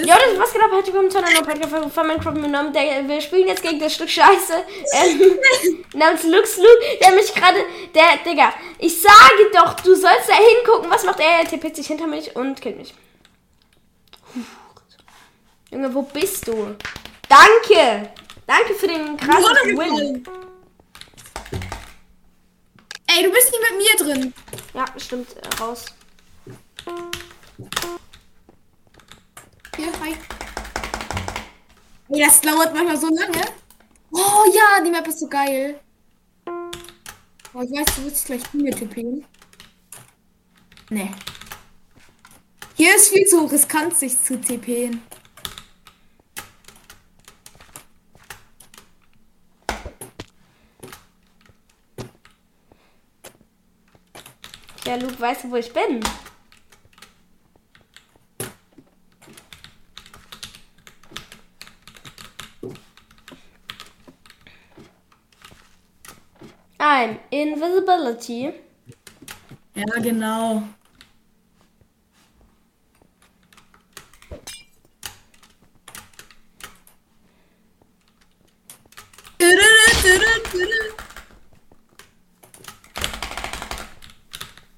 ist. Ja, das was genau heute kommt zu einer neuen Podcast von Minecraft genommen. Der, wir spielen jetzt gegen das Stück Scheiße ähm, namens Lux Lu, der mich gerade, der, Digga, ich sage doch, du sollst da hingucken. Was macht er? Er tippt sich hinter mich und killt mich. Puh. Junge, wo bist du? Danke! Danke für den krassen Win. Win. Ey, du bist nicht mit mir drin. Ja, stimmt, äh, raus. Hier, hi. Ey, das dauert manchmal so lange. Oh ja, die Map ist so geil. Oh, ich weiß, du willst gleich tippen. Nee. Hier ist viel zu riskant, sich zu TPen. Ja, Luke, weißt du, wo ich bin? I'm invisibility. Ja, genau.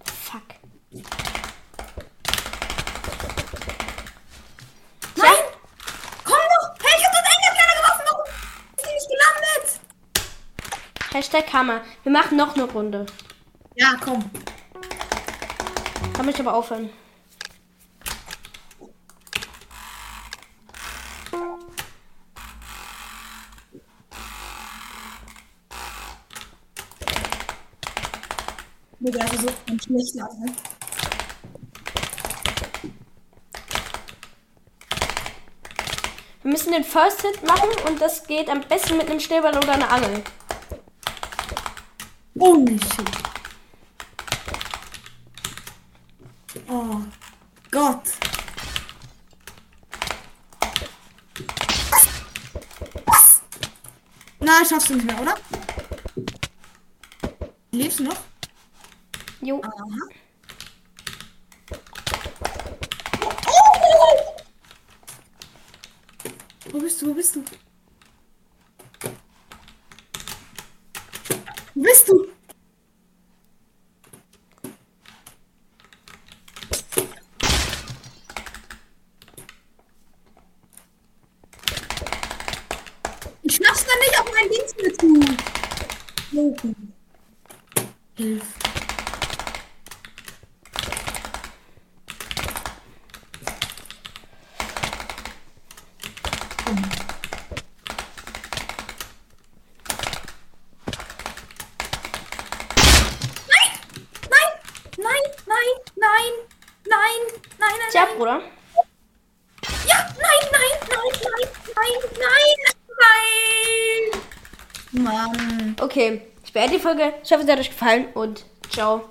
Fuck. Nein! Komm doch! Hey, ich hab das Enderplaner geworfen! Warum ist die nicht gelandet? Hashtag Hammer. Wir machen noch eine Runde. Ja, komm. Kann mich aber aufhören. Digga, ist so ein schlechter, ne? Wir müssen den First Hit machen und das geht am besten mit einem Schneeball oder einer Angel. Holy shit. Oh Gott. Was? Was? Na, schaffst du nicht mehr, oder? Lebst du noch? Jo. Aha. Wo bist du? Wo bist du? Bist du? Ich schaff's dann nicht auf mein Dings zu. Lopen. Hilf. Nein! Nein! Nein! Nein! Nein! Nein! Nein! Nein! Tja, nein. Bruder. Ja! Nein! Nein! Nein! Nein! Nein! Nein! Mann! Okay, ich beende die Folge. Ich hoffe, es hat euch gefallen und ciao.